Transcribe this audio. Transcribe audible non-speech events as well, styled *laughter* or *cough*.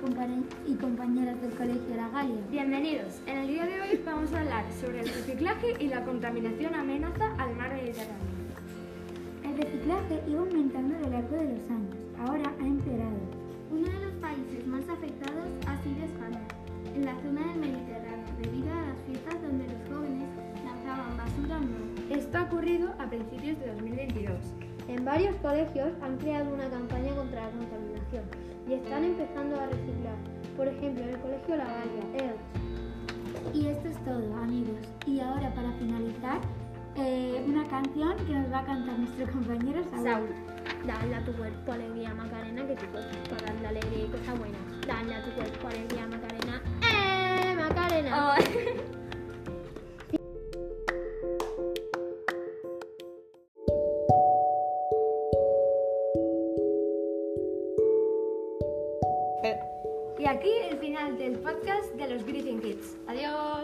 compañe- y compañeras del Colegio La Galia. Bienvenidos. En el día de hoy vamos a hablar sobre el reciclaje y la contaminación amenaza al mar Mediterráneo. El reciclaje iba aumentando a lo largo de los años, ahora ha empeorado. Uno de los países más afectados ha sido España, en la zona del Mediterráneo, debido a las fiestas donde los jóvenes lanzaban basura al mar. Esto ha ocurrido a principios de 2022. En varios colegios han creado una campaña contra la contaminación y están empezando a reciclar. Por ejemplo, en el Colegio La Elche. Y esto es todo, amigos. Y ahora, para finalizar, eh, una canción que nos va a cantar nuestro *laughs* compañero Saúl. Saúl. Dale a tu cuerpo alegría, Macarena, que tu cuerpo para darle alegría Y aquí el final del podcast de los Greeting Kids. Adiós.